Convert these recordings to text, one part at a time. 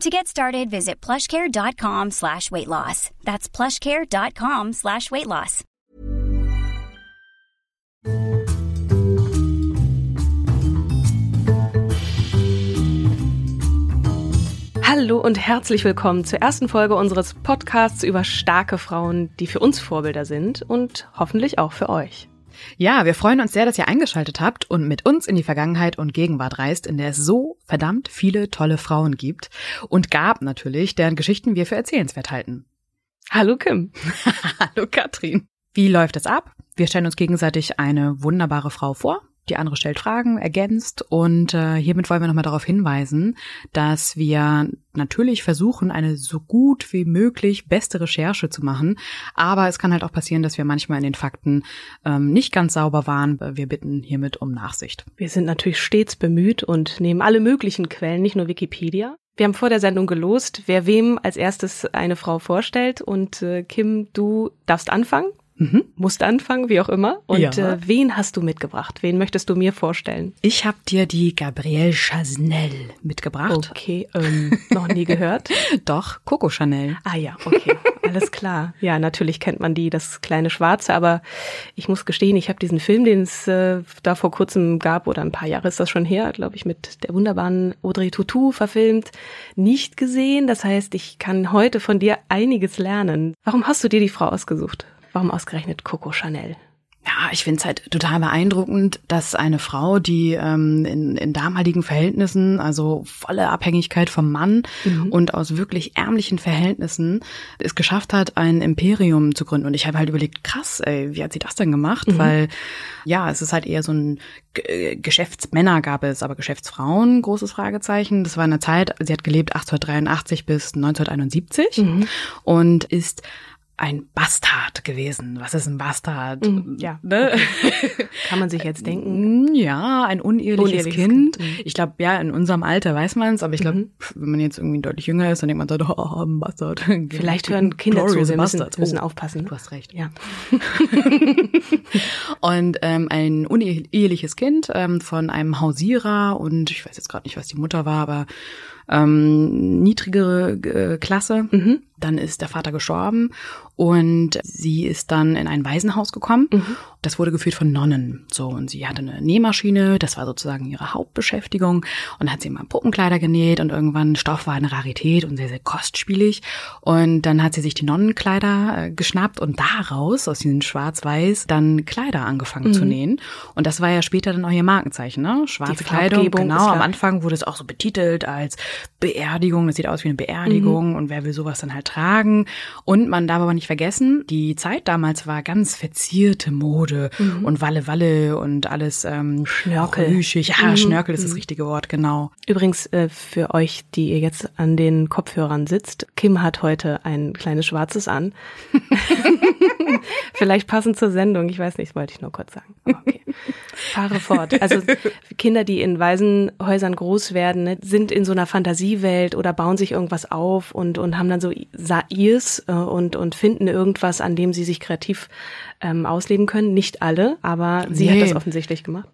To get started, visit plushcare.com slash weight loss. That's plushcare.com slash weight loss. Hallo und herzlich willkommen zur ersten Folge unseres Podcasts über starke Frauen, die für uns Vorbilder sind und hoffentlich auch für euch. Ja, wir freuen uns sehr, dass ihr eingeschaltet habt und mit uns in die Vergangenheit und Gegenwart reist, in der es so verdammt viele tolle Frauen gibt und gab natürlich, deren Geschichten wir für erzählenswert halten. Hallo Kim. Hallo Katrin. Wie läuft es ab? Wir stellen uns gegenseitig eine wunderbare Frau vor, die andere stellt Fragen, ergänzt und äh, hiermit wollen wir nochmal darauf hinweisen, dass wir natürlich versuchen, eine so gut wie möglich beste Recherche zu machen, aber es kann halt auch passieren, dass wir manchmal in den Fakten ähm, nicht ganz sauber waren. Wir bitten hiermit um Nachsicht. Wir sind natürlich stets bemüht und nehmen alle möglichen Quellen, nicht nur Wikipedia. Wir haben vor der Sendung gelost, wer wem als erstes eine Frau vorstellt und äh, Kim, du darfst anfangen. Mhm. Musst anfangen, wie auch immer. Und ja. äh, wen hast du mitgebracht? Wen möchtest du mir vorstellen? Ich habe dir die Gabrielle Chanel mitgebracht. Okay, ähm, noch nie gehört. Doch, Coco Chanel. Ah ja, okay, alles klar. Ja, natürlich kennt man die, das kleine Schwarze, aber ich muss gestehen, ich habe diesen Film, den es äh, da vor kurzem gab, oder ein paar Jahre ist das schon her, glaube ich, mit der wunderbaren Audrey Tautou verfilmt, nicht gesehen. Das heißt, ich kann heute von dir einiges lernen. Warum hast du dir die Frau ausgesucht? Warum ausgerechnet Coco Chanel? Ja, ich finde es halt total beeindruckend, dass eine Frau, die ähm, in, in damaligen Verhältnissen, also volle Abhängigkeit vom Mann mhm. und aus wirklich ärmlichen Verhältnissen, es geschafft hat, ein Imperium zu gründen. Und ich habe halt überlegt, krass, ey, wie hat sie das denn gemacht? Mhm. Weil ja, es ist halt eher so ein G Geschäftsmänner gab es, aber Geschäftsfrauen, großes Fragezeichen. Das war eine Zeit, sie hat gelebt 1883 bis 1971 mhm. und ist ein Bastard gewesen. Was ist ein Bastard? Mm, ja. Ne? Okay. Kann man sich jetzt denken? Ja, ein uneheliches, uneheliches Kind. kind. Mhm. Ich glaube, ja, in unserem Alter weiß man es, aber ich glaube, mhm. wenn man jetzt irgendwie deutlich jünger ist, dann denkt man so, oh, ein Bastard. Vielleicht hören Kinder zu, wir müssen, müssen oh, aufpassen. Du hast recht. Ja. und ähm, ein uneheliches Kind ähm, von einem Hausierer und ich weiß jetzt gerade nicht, was die Mutter war, aber ähm, niedrigere äh, Klasse. Mhm. Dann ist der Vater gestorben und sie ist dann in ein Waisenhaus gekommen. Mhm. Das wurde geführt von Nonnen. So, und sie hatte eine Nähmaschine, das war sozusagen ihre Hauptbeschäftigung. Und hat sie immer Puppenkleider genäht und irgendwann Stoff war eine Rarität und sehr, sehr kostspielig. Und dann hat sie sich die Nonnenkleider äh, geschnappt und daraus, aus diesen Schwarz-Weiß, dann Kleider angefangen mhm. zu nähen. Und das war ja später dann auch ihr Markenzeichen, ne? Schwarze Kleidung. Genau, am Anfang wurde es auch so betitelt als Beerdigung. Das sieht aus wie eine Beerdigung mhm. und wer will sowas dann halt tragen. Und man darf aber nicht vergessen, die Zeit damals war ganz verzierte Mode. Mhm. und Walle Walle und alles ähm, Schnörkel. Rüschig. Ja, mhm. Schnörkel ist das mhm. richtige Wort, genau. Übrigens äh, für euch, die ihr jetzt an den Kopfhörern sitzt, Kim hat heute ein kleines schwarzes an. Vielleicht passend zur Sendung, ich weiß nicht, das wollte ich nur kurz sagen. Okay. Fahre fort. Also Kinder, die in Waisenhäusern groß werden, ne, sind in so einer Fantasiewelt oder bauen sich irgendwas auf und, und haben dann so Sairs äh, und, und finden irgendwas, an dem sie sich kreativ ähm, ausleben können. Nicht alle, aber sie nee. hat das offensichtlich gemacht.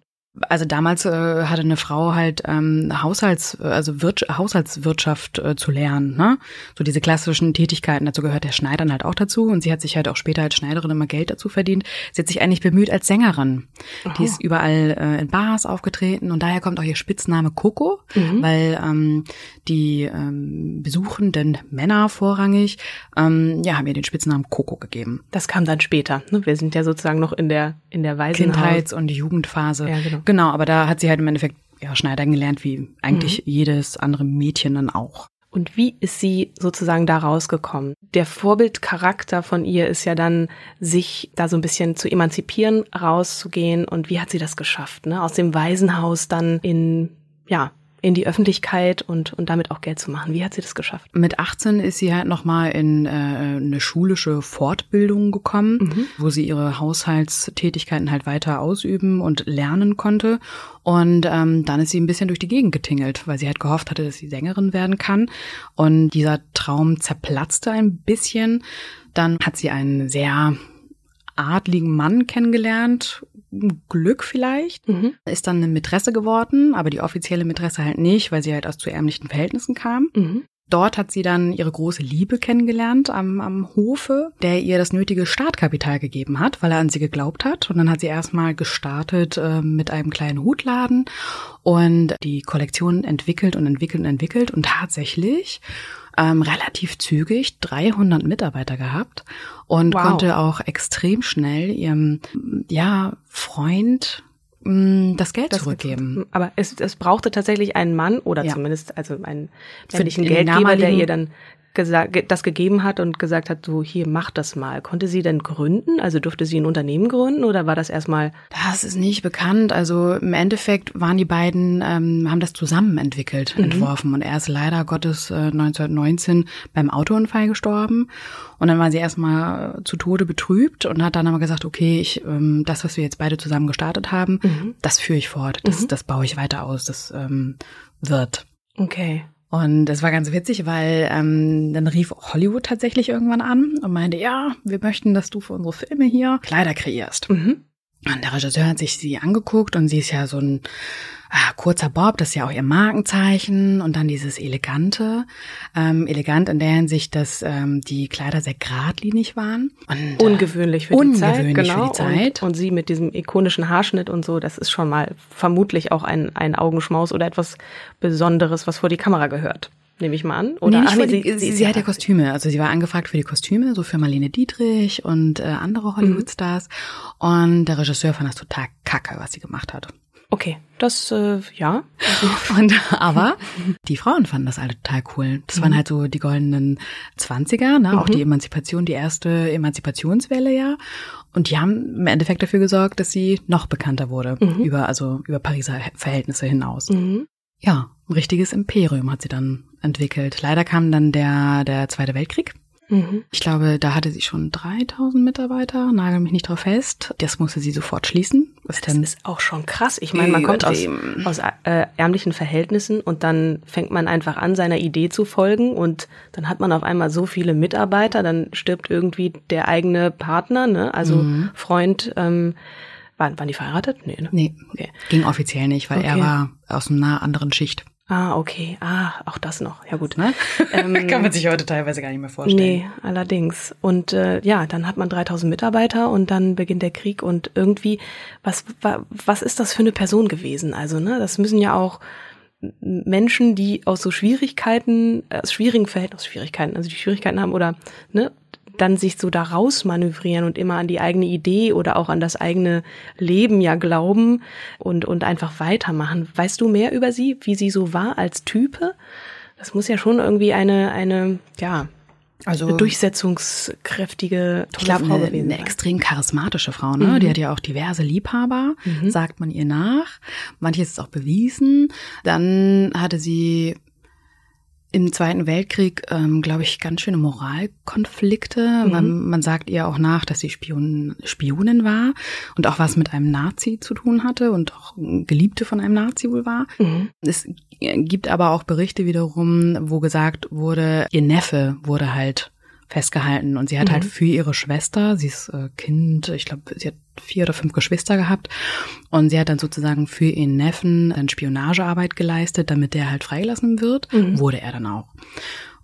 Also damals äh, hatte eine Frau halt ähm, Haushalts, also Wir Haushaltswirtschaft äh, zu lernen, ne? So diese klassischen Tätigkeiten, dazu gehört der Schneidern halt auch dazu und sie hat sich halt auch später als Schneiderin immer Geld dazu verdient. Sie hat sich eigentlich bemüht als Sängerin. Aha. Die ist überall äh, in Bars aufgetreten und daher kommt auch ihr Spitzname Coco, mhm. weil ähm, die ähm, besuchenden Männer vorrangig ähm, ja haben ihr den Spitznamen Coco gegeben. Das kam dann später. Ne? Wir sind ja sozusagen noch in der in der Waisenhaus. Kindheits- und Jugendphase. Ja, genau. Genau, aber da hat sie halt im Endeffekt ja, Schneidern gelernt, wie eigentlich mhm. jedes andere Mädchen dann auch. Und wie ist sie sozusagen da rausgekommen? Der Vorbildcharakter von ihr ist ja dann, sich da so ein bisschen zu emanzipieren, rauszugehen. Und wie hat sie das geschafft? Ne? Aus dem Waisenhaus dann in, ja, in die Öffentlichkeit und, und damit auch Geld zu machen. Wie hat sie das geschafft? Mit 18 ist sie halt nochmal in äh, eine schulische Fortbildung gekommen, mhm. wo sie ihre Haushaltstätigkeiten halt weiter ausüben und lernen konnte. Und ähm, dann ist sie ein bisschen durch die Gegend getingelt, weil sie halt gehofft hatte, dass sie Sängerin werden kann. Und dieser Traum zerplatzte ein bisschen. Dann hat sie einen sehr adligen Mann kennengelernt, Glück vielleicht, mhm. ist dann eine Mätresse geworden, aber die offizielle Mätresse halt nicht, weil sie halt aus zu ärmlichen Verhältnissen kam. Mhm. Dort hat sie dann ihre große Liebe kennengelernt am, am Hofe, der ihr das nötige Startkapital gegeben hat, weil er an sie geglaubt hat. Und dann hat sie erstmal gestartet äh, mit einem kleinen Hutladen und die Kollektion entwickelt und entwickelt und entwickelt und tatsächlich ähm, relativ zügig 300 Mitarbeiter gehabt und wow. konnte auch extrem schnell ihrem ja Freund mm, das Geld das zurückgeben. Aber es, es brauchte tatsächlich einen Mann oder ja. zumindest also einen männlichen Geldgeber, der ihr dann gesagt, das gegeben hat und gesagt hat, so hier mach das mal. Konnte sie denn gründen? Also durfte sie ein Unternehmen gründen oder war das erstmal? Das ist nicht bekannt. Also im Endeffekt waren die beiden, ähm, haben das zusammen entwickelt, mhm. entworfen und er ist leider Gottes äh, 1919 beim Autounfall gestorben und dann war sie erstmal zu Tode betrübt und hat dann aber gesagt, okay, ich, ähm, das, was wir jetzt beide zusammen gestartet haben, mhm. das führe ich fort, das, mhm. das baue ich weiter aus, das ähm, wird. Okay. Und das war ganz witzig, weil ähm, dann rief Hollywood tatsächlich irgendwann an und meinte, ja, wir möchten, dass du für unsere Filme hier Kleider kreierst. Mhm. Und der Regisseur hat sich sie angeguckt und sie ist ja so ein ah, kurzer Bob, das ist ja auch ihr Markenzeichen und dann dieses elegante, ähm, elegant in der Hinsicht, dass ähm, die Kleider sehr geradlinig waren und, äh, ungewöhnlich für die Zeit, genau. Für die Zeit. Und, und sie mit diesem ikonischen Haarschnitt und so, das ist schon mal vermutlich auch ein ein Augenschmaus oder etwas Besonderes, was vor die Kamera gehört nehme ich mal an. Oder nee, ach, nee, sie, sie, sie, sie hat ja Kostüme. Also sie war angefragt für die Kostüme, so für Marlene Dietrich und äh, andere Hollywood-Stars. Mhm. Und der Regisseur fand das total kacke, was sie gemacht hat. Okay, das äh, ja. Und aber die Frauen fanden das alle total cool. Das mhm. waren halt so die goldenen Zwanziger, ne? Mhm. auch die Emanzipation, die erste Emanzipationswelle ja. Und die haben im Endeffekt dafür gesorgt, dass sie noch bekannter wurde mhm. über also über Pariser Verhältnisse hinaus. Mhm. Ja, ein richtiges Imperium hat sie dann entwickelt. Leider kam dann der, der Zweite Weltkrieg. Mhm. Ich glaube, da hatte sie schon 3000 Mitarbeiter, nagel mich nicht drauf fest. Das musste sie sofort schließen. Was das ist auch schon krass. Ich meine, man kommt aus, aus äh, ärmlichen Verhältnissen und dann fängt man einfach an, seiner Idee zu folgen und dann hat man auf einmal so viele Mitarbeiter, dann stirbt irgendwie der eigene Partner, ne? also mhm. Freund. Ähm, waren, waren die verheiratet? Nee, ne? Nee, okay. ging offiziell nicht, weil okay. er war aus einer anderen Schicht. Ah, okay. Ah, auch das noch. Ja gut. Ne? Ähm, Kann man sich heute teilweise gar nicht mehr vorstellen. Nee, allerdings. Und äh, ja, dann hat man 3000 Mitarbeiter und dann beginnt der Krieg und irgendwie, was, was ist das für eine Person gewesen? Also, ne, das müssen ja auch Menschen, die aus so Schwierigkeiten, aus schwierigen Verhältnissen, aus Schwierigkeiten, also die Schwierigkeiten haben oder ne, dann sich so da rausmanövrieren und immer an die eigene Idee oder auch an das eigene Leben ja glauben und, und einfach weitermachen. Weißt du mehr über sie, wie sie so war als Type? Das muss ja schon irgendwie eine, eine, ja, also eine durchsetzungskräftige, tolle Frau eine, gewesen. Eine extrem charismatische Frau, ne? Mhm. Die hat ja auch diverse Liebhaber, mhm. sagt man ihr nach. Manches ist auch bewiesen. Dann hatte sie im Zweiten Weltkrieg, ähm, glaube ich, ganz schöne Moralkonflikte. Mhm. Man, man, sagt ihr auch nach, dass sie Spion, Spionin war und auch was mit einem Nazi zu tun hatte und auch Geliebte von einem Nazi wohl war. Mhm. Es gibt aber auch Berichte wiederum, wo gesagt wurde, ihr Neffe wurde halt festgehalten und sie hat halt mhm. halt für ihre Schwester, sie ist äh, Kind, ich glaube, sie hat vier oder fünf Geschwister gehabt und sie hat dann sozusagen für ihren Neffen dann Spionagearbeit geleistet, damit der halt freigelassen wird, mhm. wurde er dann auch.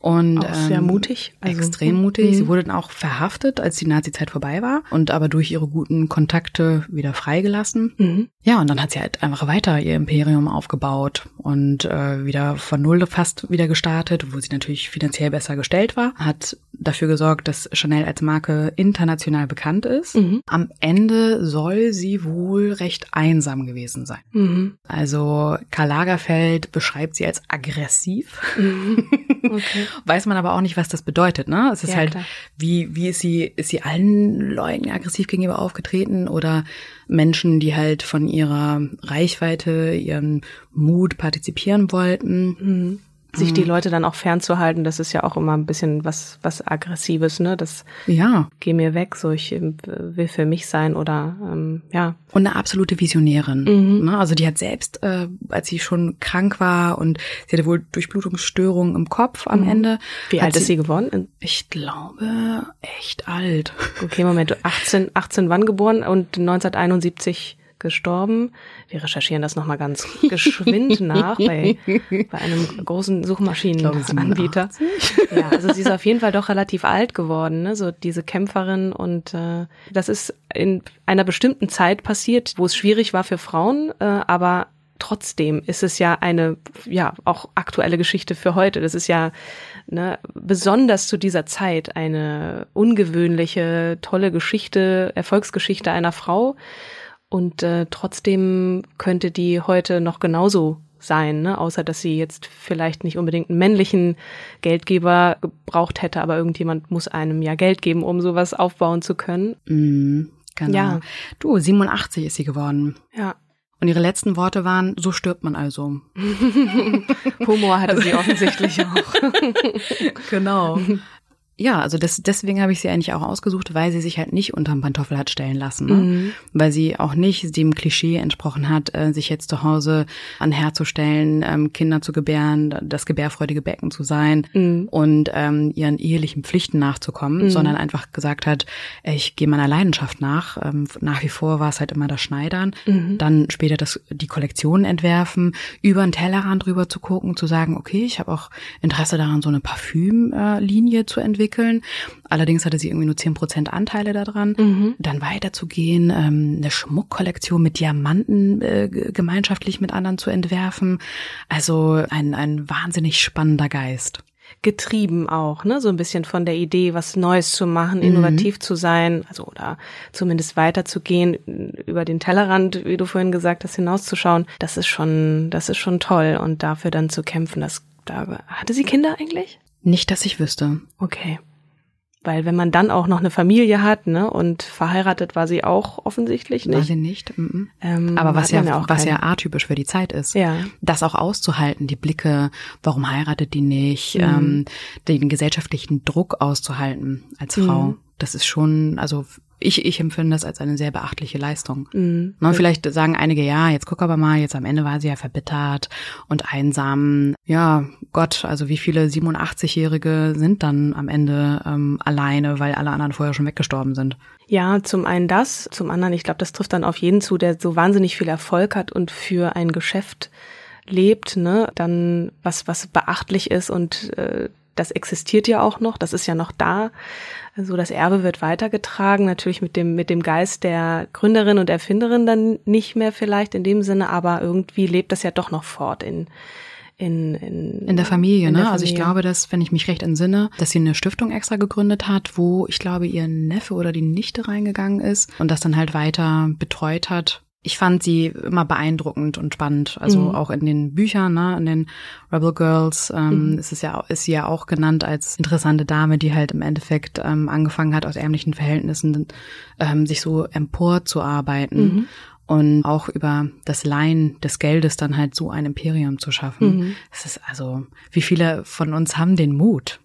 Und auch sehr ähm, mutig. Also, extrem mutig. Mhm. Sie wurde dann auch verhaftet, als die Nazizeit vorbei war und aber durch ihre guten Kontakte wieder freigelassen. Mhm. Ja, und dann hat sie halt einfach weiter ihr Imperium aufgebaut und äh, wieder von null fast wieder gestartet, wo sie natürlich finanziell besser gestellt war, hat dafür gesorgt, dass Chanel als Marke international bekannt ist. Mhm. Am Ende soll sie wohl recht einsam gewesen sein. Mhm. Also Karl Lagerfeld beschreibt sie als aggressiv. Mhm. Okay. Weiß man aber auch nicht, was das bedeutet, ne? Es ist ja, halt, klar. wie, wie ist sie, ist sie allen Leuten aggressiv gegenüber aufgetreten oder Menschen, die halt von ihrer Reichweite, ihrem Mut partizipieren wollten? Mhm sich die mhm. Leute dann auch fernzuhalten, das ist ja auch immer ein bisschen was, was Aggressives, ne? Das ja. geh mir weg, so ich äh, will für mich sein oder ähm, ja. Und eine absolute Visionärin. Mhm. Ne? Also die hat selbst, äh, als sie schon krank war und sie hatte wohl Durchblutungsstörungen im Kopf am mhm. Ende. Wie alt ist sie geworden? Ich glaube, echt alt. Okay, Moment, 18, 18 wann geboren und 1971 gestorben. Wir recherchieren das nochmal ganz geschwind nach bei, bei einem großen Suchmaschinenanbieter. Ja, also sie ist auf jeden Fall doch relativ alt geworden, ne? so diese Kämpferin und äh, das ist in einer bestimmten Zeit passiert, wo es schwierig war für Frauen, äh, aber trotzdem ist es ja eine, ja, auch aktuelle Geschichte für heute. Das ist ja ne, besonders zu dieser Zeit eine ungewöhnliche, tolle Geschichte, Erfolgsgeschichte einer Frau. Und äh, trotzdem könnte die heute noch genauso sein, ne? außer dass sie jetzt vielleicht nicht unbedingt einen männlichen Geldgeber gebraucht hätte, aber irgendjemand muss einem ja Geld geben, um sowas aufbauen zu können. Mm, genau. Ja. Du, 87 ist sie geworden. Ja. Und ihre letzten Worte waren, so stirbt man also. Humor hatte sie offensichtlich auch. genau. Ja, also das, deswegen habe ich sie eigentlich auch ausgesucht, weil sie sich halt nicht unterm Pantoffel hat stellen lassen. Ne? Mhm. Weil sie auch nicht dem Klischee entsprochen hat, äh, sich jetzt zu Hause an herzustellen, ähm, Kinder zu gebären, das gebärfreudige Becken zu sein mhm. und ähm, ihren ehelichen Pflichten nachzukommen, mhm. sondern einfach gesagt hat, ich gehe meiner Leidenschaft nach. Ähm, nach wie vor war es halt immer das Schneidern, mhm. dann später das die Kollektionen entwerfen, über den Tellerrand drüber zu gucken, zu sagen, okay, ich habe auch Interesse daran, so eine Parfümlinie äh, zu entwickeln entwickeln. Allerdings hatte sie irgendwie nur zehn Prozent Anteile daran. Mhm. Dann weiterzugehen, ähm, eine Schmuckkollektion mit Diamanten äh, gemeinschaftlich mit anderen zu entwerfen. Also ein, ein wahnsinnig spannender Geist getrieben auch, ne, so ein bisschen von der Idee, was Neues zu machen, mhm. innovativ mhm. zu sein, also oder zumindest weiterzugehen, über den Tellerrand, wie du vorhin gesagt hast, hinauszuschauen. Das ist schon, das ist schon toll und dafür dann zu kämpfen, das da hatte sie Kinder eigentlich? Nicht, dass ich wüsste. Okay. Weil wenn man dann auch noch eine Familie hat, ne, und verheiratet war sie auch offensichtlich nicht. War sie nicht. Mm Ähm, Aber was ja, ja was ja atypisch für die Zeit ist. Ja. Das auch auszuhalten, die Blicke, warum heiratet die nicht, mhm. ähm, den gesellschaftlichen Druck auszuhalten als Frau. Mhm. Das ist schon, also ich, ich empfinde das als eine sehr beachtliche Leistung. Mhm. Ne, vielleicht sagen einige, ja, jetzt guck aber mal, jetzt am Ende war sie ja verbittert und einsam. Ja, Gott, also wie viele 87-Jährige sind dann am Ende ähm, alleine, weil alle anderen vorher schon weggestorben sind? Ja, zum einen das, zum anderen, ich glaube, das trifft dann auf jeden zu, der so wahnsinnig viel Erfolg hat und für ein Geschäft lebt, ne, dann was, was beachtlich ist und äh, das existiert ja auch noch, das ist ja noch da. Also das Erbe wird weitergetragen, natürlich mit dem, mit dem Geist der Gründerin und Erfinderin dann nicht mehr vielleicht in dem Sinne, aber irgendwie lebt das ja doch noch fort in, in, in, in der Familie, in ne? Der Familie. Also ich glaube, dass, wenn ich mich recht entsinne, dass sie eine Stiftung extra gegründet hat, wo ich glaube, ihr Neffe oder die Nichte reingegangen ist und das dann halt weiter betreut hat ich fand sie immer beeindruckend und spannend. Also mhm. auch in den Büchern, ne, in den Rebel Girls ähm, mhm. ist es ja ist sie ja auch genannt als interessante Dame, die halt im Endeffekt ähm, angefangen hat aus ärmlichen Verhältnissen ähm, sich so emporzuarbeiten mhm. und auch über das Leihen des Geldes dann halt so ein Imperium zu schaffen. Mhm. Es ist also, wie viele von uns haben den Mut?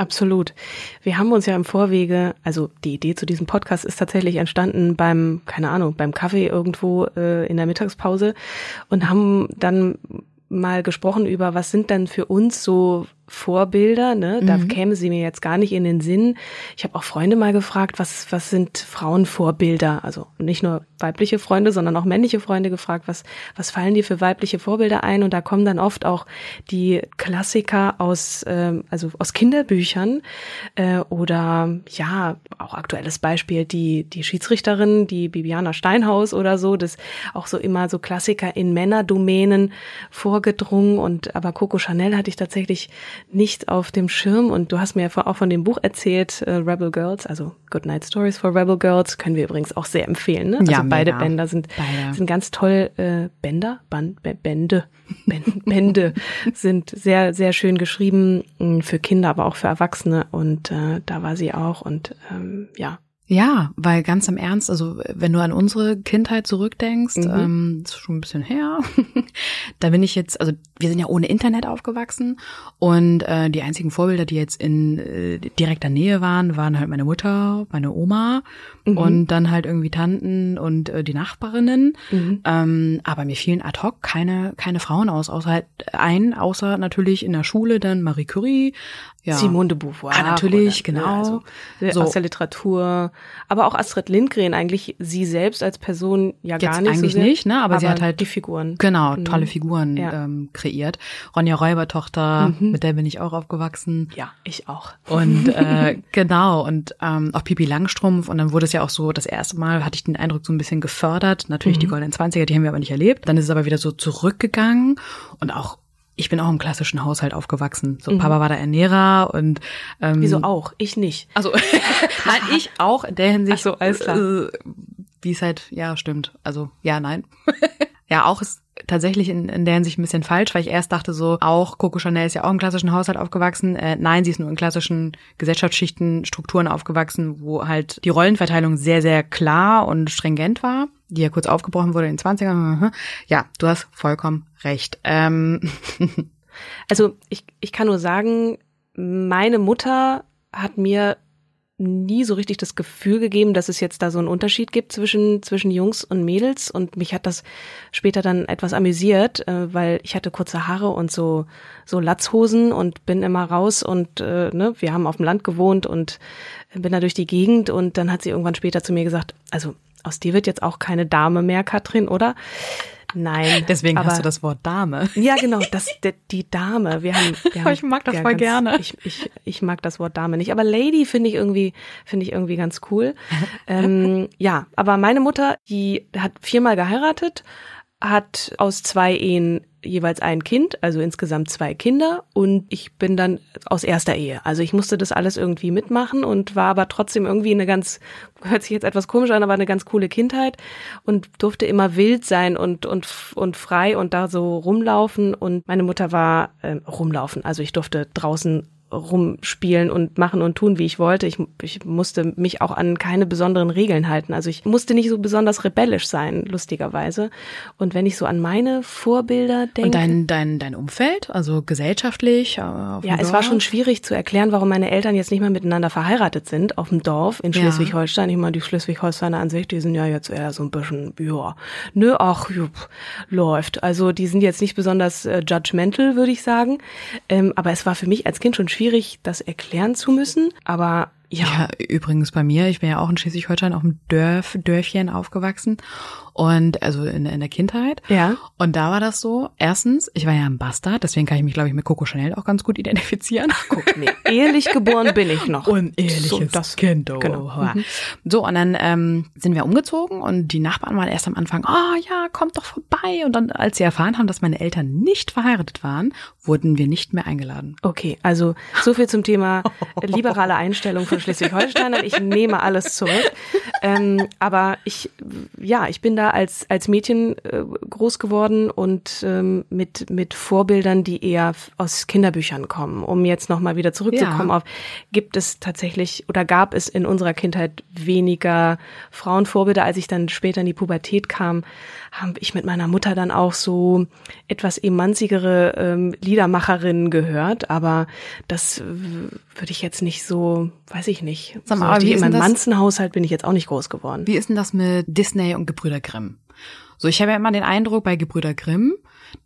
Absolut. Wir haben uns ja im Vorwege, also die Idee zu diesem Podcast ist tatsächlich entstanden beim, keine Ahnung, beim Kaffee irgendwo äh, in der Mittagspause und haben dann mal gesprochen über, was sind denn für uns so Vorbilder, ne? Da mhm. käme sie mir jetzt gar nicht in den Sinn. Ich habe auch Freunde mal gefragt, was was sind Frauenvorbilder? Also nicht nur weibliche Freunde, sondern auch männliche Freunde gefragt, was was fallen dir für weibliche Vorbilder ein? Und da kommen dann oft auch die Klassiker aus ähm, also aus Kinderbüchern äh, oder ja auch aktuelles Beispiel die die Schiedsrichterin, die Bibiana Steinhaus oder so, das auch so immer so Klassiker in Männerdomänen vorgedrungen und aber Coco Chanel hatte ich tatsächlich nicht auf dem Schirm und du hast mir ja auch von dem Buch erzählt, äh, Rebel Girls, also Good Night Stories for Rebel Girls, können wir übrigens auch sehr empfehlen. Ne? Also ja, beide Bänder sind, beide. sind ganz toll, äh, Bänder, Band, Bände, Bände sind sehr, sehr schön geschrieben für Kinder, aber auch für Erwachsene und äh, da war sie auch und ähm, ja, ja, weil ganz im Ernst, also wenn du an unsere Kindheit zurückdenkst, mhm. ähm, ist schon ein bisschen her, da bin ich jetzt, also wir sind ja ohne Internet aufgewachsen und äh, die einzigen Vorbilder, die jetzt in äh, direkter Nähe waren, waren halt meine Mutter, meine Oma mhm. und dann halt irgendwie Tanten und äh, die Nachbarinnen. Mhm. Ähm, aber mir fielen ad hoc keine keine Frauen aus, außer halt ein, außer natürlich in der Schule dann Marie Curie, ja. Simone de Beauvoir. Ah, natürlich, oder, genau. Also, so. Aus der Literatur. Aber auch Astrid Lindgren, eigentlich sie selbst als Person ja Jetzt gar nicht eigentlich so sehr, nicht, ne? Aber, aber, sie hat halt die Figuren. Genau, mhm. tolle Figuren ja. ähm, kreiert. Ronja Räubertochter, mhm. mit der bin ich auch aufgewachsen. Ja, ich auch. Und äh, genau, und ähm, auch Pipi Langstrumpf. Und dann wurde es ja auch so, das erste Mal hatte ich den Eindruck so ein bisschen gefördert. Natürlich mhm. die Goldenen Zwanziger, die haben wir aber nicht erlebt. Dann ist es aber wieder so zurückgegangen und auch ich bin auch im klassischen Haushalt aufgewachsen. So, mhm. Papa war der Ernährer und ähm, Wieso auch? Ich nicht. Also nein, ich auch in der Hinsicht. Ach so, alles klar. Äh, wie es halt, ja, stimmt. Also ja, nein. ja, auch ist tatsächlich in, in der Hinsicht ein bisschen falsch, weil ich erst dachte so, auch Coco Chanel ist ja auch im klassischen Haushalt aufgewachsen. Äh, nein, sie ist nur in klassischen Gesellschaftsschichten, Strukturen aufgewachsen, wo halt die Rollenverteilung sehr, sehr klar und stringent war die ja kurz aufgebrochen wurde in den 20ern. Ja, du hast vollkommen recht. Ähm. Also ich, ich kann nur sagen, meine Mutter hat mir nie so richtig das Gefühl gegeben, dass es jetzt da so einen Unterschied gibt zwischen, zwischen Jungs und Mädels. Und mich hat das später dann etwas amüsiert, äh, weil ich hatte kurze Haare und so, so Latzhosen und bin immer raus und äh, ne, wir haben auf dem Land gewohnt und bin da durch die Gegend und dann hat sie irgendwann später zu mir gesagt, also aus dir wird jetzt auch keine Dame mehr, Katrin, oder? Nein. Deswegen aber, hast du das Wort Dame. Ja, genau, das, die, die Dame. Wir haben, wir haben ich mag das ja, voll ganz, gerne. Ich, ich, ich mag das Wort Dame nicht. Aber Lady finde ich irgendwie, finde ich irgendwie ganz cool. ähm, ja, aber meine Mutter, die hat viermal geheiratet, hat aus zwei Ehen jeweils ein Kind, also insgesamt zwei Kinder und ich bin dann aus erster Ehe. Also ich musste das alles irgendwie mitmachen und war aber trotzdem irgendwie eine ganz, hört sich jetzt etwas komisch an, aber eine ganz coole Kindheit und durfte immer wild sein und, und, und frei und da so rumlaufen und meine Mutter war äh, rumlaufen. Also ich durfte draußen rumspielen und machen und tun, wie ich wollte. Ich, ich musste mich auch an keine besonderen Regeln halten. Also ich musste nicht so besonders rebellisch sein, lustigerweise. Und wenn ich so an meine Vorbilder denke. Und dein, dein, dein Umfeld, also gesellschaftlich? Äh, ja, Dorf? es war schon schwierig zu erklären, warum meine Eltern jetzt nicht mehr miteinander verheiratet sind auf dem Dorf in Schleswig-Holstein. Ich meine, die Schleswig-Holsteiner an sich, die sind ja jetzt eher so ein bisschen, ja, nö, ach, jupp, läuft. Also die sind jetzt nicht besonders äh, judgmental, würde ich sagen. Ähm, aber es war für mich als Kind schon schwierig schwierig, das erklären zu müssen, aber ja. ja. übrigens bei mir, ich bin ja auch in Schleswig-Holstein auf dem Dörf, Dörfchen aufgewachsen und also in, in der Kindheit. Ja. Und da war das so, erstens, ich war ja ein Bastard, deswegen kann ich mich, glaube ich, mit Coco Chanel auch ganz gut identifizieren. Ach, guck, nee, ehrlich geboren bin ich noch. Unehrliches so, das, Kind. Oh. Genau. Mhm. So, und dann ähm, sind wir umgezogen und die Nachbarn waren erst am Anfang, oh ja, kommt doch vorbei. Und dann, als sie erfahren haben, dass meine Eltern nicht verheiratet waren, wurden wir nicht mehr eingeladen. Okay, also so viel zum Thema liberale Einstellung von Schleswig-Holstein. Ich nehme alles zurück. Ähm, aber ich, ja, ich bin da als, als Mädchen äh, groß geworden und ähm, mit, mit Vorbildern, die eher aus Kinderbüchern kommen. Um jetzt nochmal wieder zurückzukommen ja. auf, gibt es tatsächlich oder gab es in unserer Kindheit weniger Frauenvorbilder. Als ich dann später in die Pubertät kam, habe ich mit meiner Mutter dann auch so etwas emanzigere ähm, Liedermacherinnen gehört. Aber das würde ich jetzt nicht so, weiß ich nicht. Sag mal, so, wie in meinem Manzenhaushalt bin ich jetzt auch nicht groß geworden. Wie ist denn das mit Disney und Gebrüder Grimm? So, ich habe ja immer den Eindruck bei Gebrüder Grimm,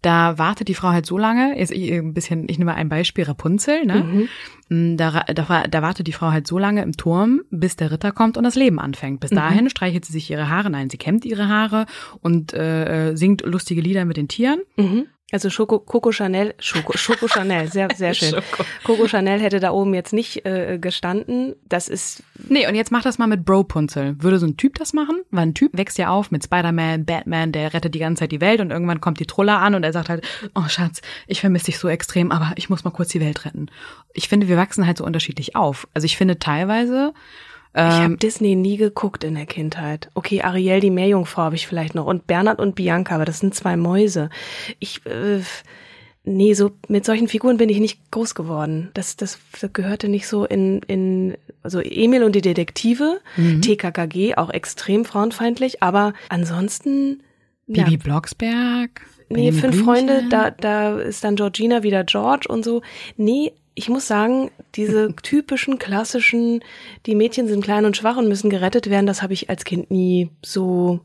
da wartet die Frau halt so lange, ist ein bisschen, ich nehme mal ein Beispiel, Rapunzel, ne? Mhm. Da, da, da wartet die Frau halt so lange im Turm, bis der Ritter kommt und das Leben anfängt. Bis mhm. dahin streichelt sie sich ihre Haare, nein, sie kämmt ihre Haare und äh, singt lustige Lieder mit den Tieren. Mhm. Also Schoko, Coco Chanel, Schoko, Schoko Chanel, sehr, sehr schön. Schoko. Coco Chanel hätte da oben jetzt nicht äh, gestanden. Das ist. Nee, und jetzt mach das mal mit Bro Punzel. Würde so ein Typ das machen? Weil ein Typ wächst ja auf mit Spider-Man, Batman, der rettet die ganze Zeit die Welt und irgendwann kommt die Truller an und er sagt halt, oh Schatz, ich vermisse dich so extrem, aber ich muss mal kurz die Welt retten. Ich finde, wir wachsen halt so unterschiedlich auf. Also ich finde teilweise ich habe ähm, Disney nie geguckt in der Kindheit. Okay, Ariel die Meerjungfrau habe ich vielleicht noch und Bernhard und Bianca, aber das sind zwei Mäuse. Ich äh, nee, so mit solchen Figuren bin ich nicht groß geworden. Das das, das gehörte nicht so in in also Emil und die Detektive, mhm. TKKG auch extrem frauenfeindlich, aber ansonsten Bibi ja, Blocksberg. Nee, fünf Freunde, da da ist dann Georgina wieder George und so. Nee, ich muss sagen, diese typischen klassischen, die Mädchen sind klein und schwach und müssen gerettet werden, das habe ich als Kind nie so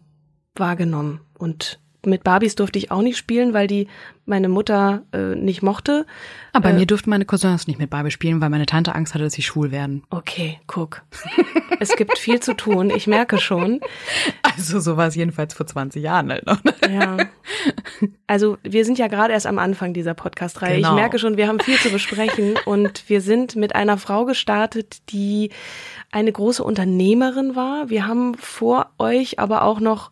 wahrgenommen. Und mit Barbies durfte ich auch nicht spielen, weil die meine Mutter äh, nicht mochte. Aber bei äh, mir durften meine Cousins nicht mit Barbie spielen, weil meine Tante Angst hatte, dass sie schwul werden. Okay, guck. es gibt viel zu tun, ich merke schon. Also so war es jedenfalls vor 20 Jahren halt noch. ja. Also wir sind ja gerade erst am Anfang dieser Podcast-Reihe. Genau. Ich merke schon, wir haben viel zu besprechen und wir sind mit einer Frau gestartet, die eine große Unternehmerin war. Wir haben vor euch aber auch noch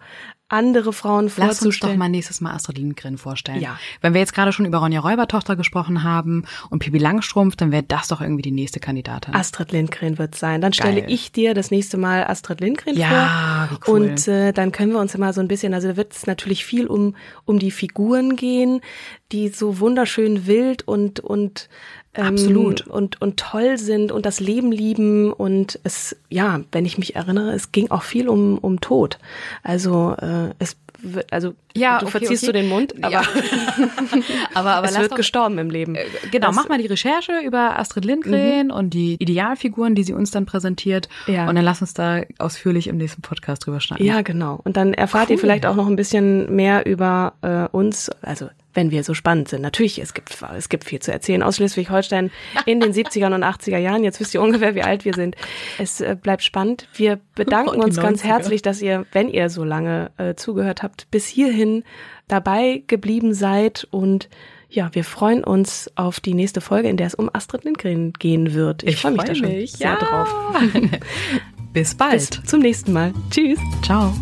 andere Frauen vorzustellen. Lass uns doch mal nächstes Mal Astrid Lindgren vorstellen. Ja. Wenn wir jetzt gerade schon über Ronja Räubertochter gesprochen haben und Pippi Langstrumpf, dann wäre das doch irgendwie die nächste Kandidatin. Astrid Lindgren wird sein. Dann stelle Geil. ich dir das nächste Mal Astrid Lindgren ja, vor. Wie cool. Und äh, dann können wir uns immer so ein bisschen, also da wird es natürlich viel um, um die Figuren gehen, die so wunderschön wild und, und ähm, Absolut. Und, und toll sind und das Leben lieben. Und es, ja, wenn ich mich erinnere, es ging auch viel um, um Tod. Also äh, es also ja, du okay, verziehst okay. du den Mund, aber, ja. aber, aber es wird doch, gestorben im Leben. Äh, genau, das, mach mal die Recherche über Astrid Lindgren mhm. und die Idealfiguren, die sie uns dann präsentiert. Ja. Und dann lass uns da ausführlich im nächsten Podcast drüber schneiden. Ja, genau. Und dann erfahrt cool. ihr vielleicht auch noch ein bisschen mehr über äh, uns, also wenn wir so spannend sind. Natürlich, es gibt, es gibt viel zu erzählen aus Schleswig-Holstein in den 70er und 80er Jahren. Jetzt wisst ihr ungefähr, wie alt wir sind. Es äh, bleibt spannend. Wir bedanken uns ganz herzlich, dass ihr, wenn ihr so lange äh, zugehört habt, bis hierhin dabei geblieben seid und ja, wir freuen uns auf die nächste Folge, in der es um Astrid Lindgren gehen wird. Ich, ich freue mich freu da schon mich. sehr ja. drauf. Bis bald. Bis zum nächsten Mal. Tschüss. Ciao.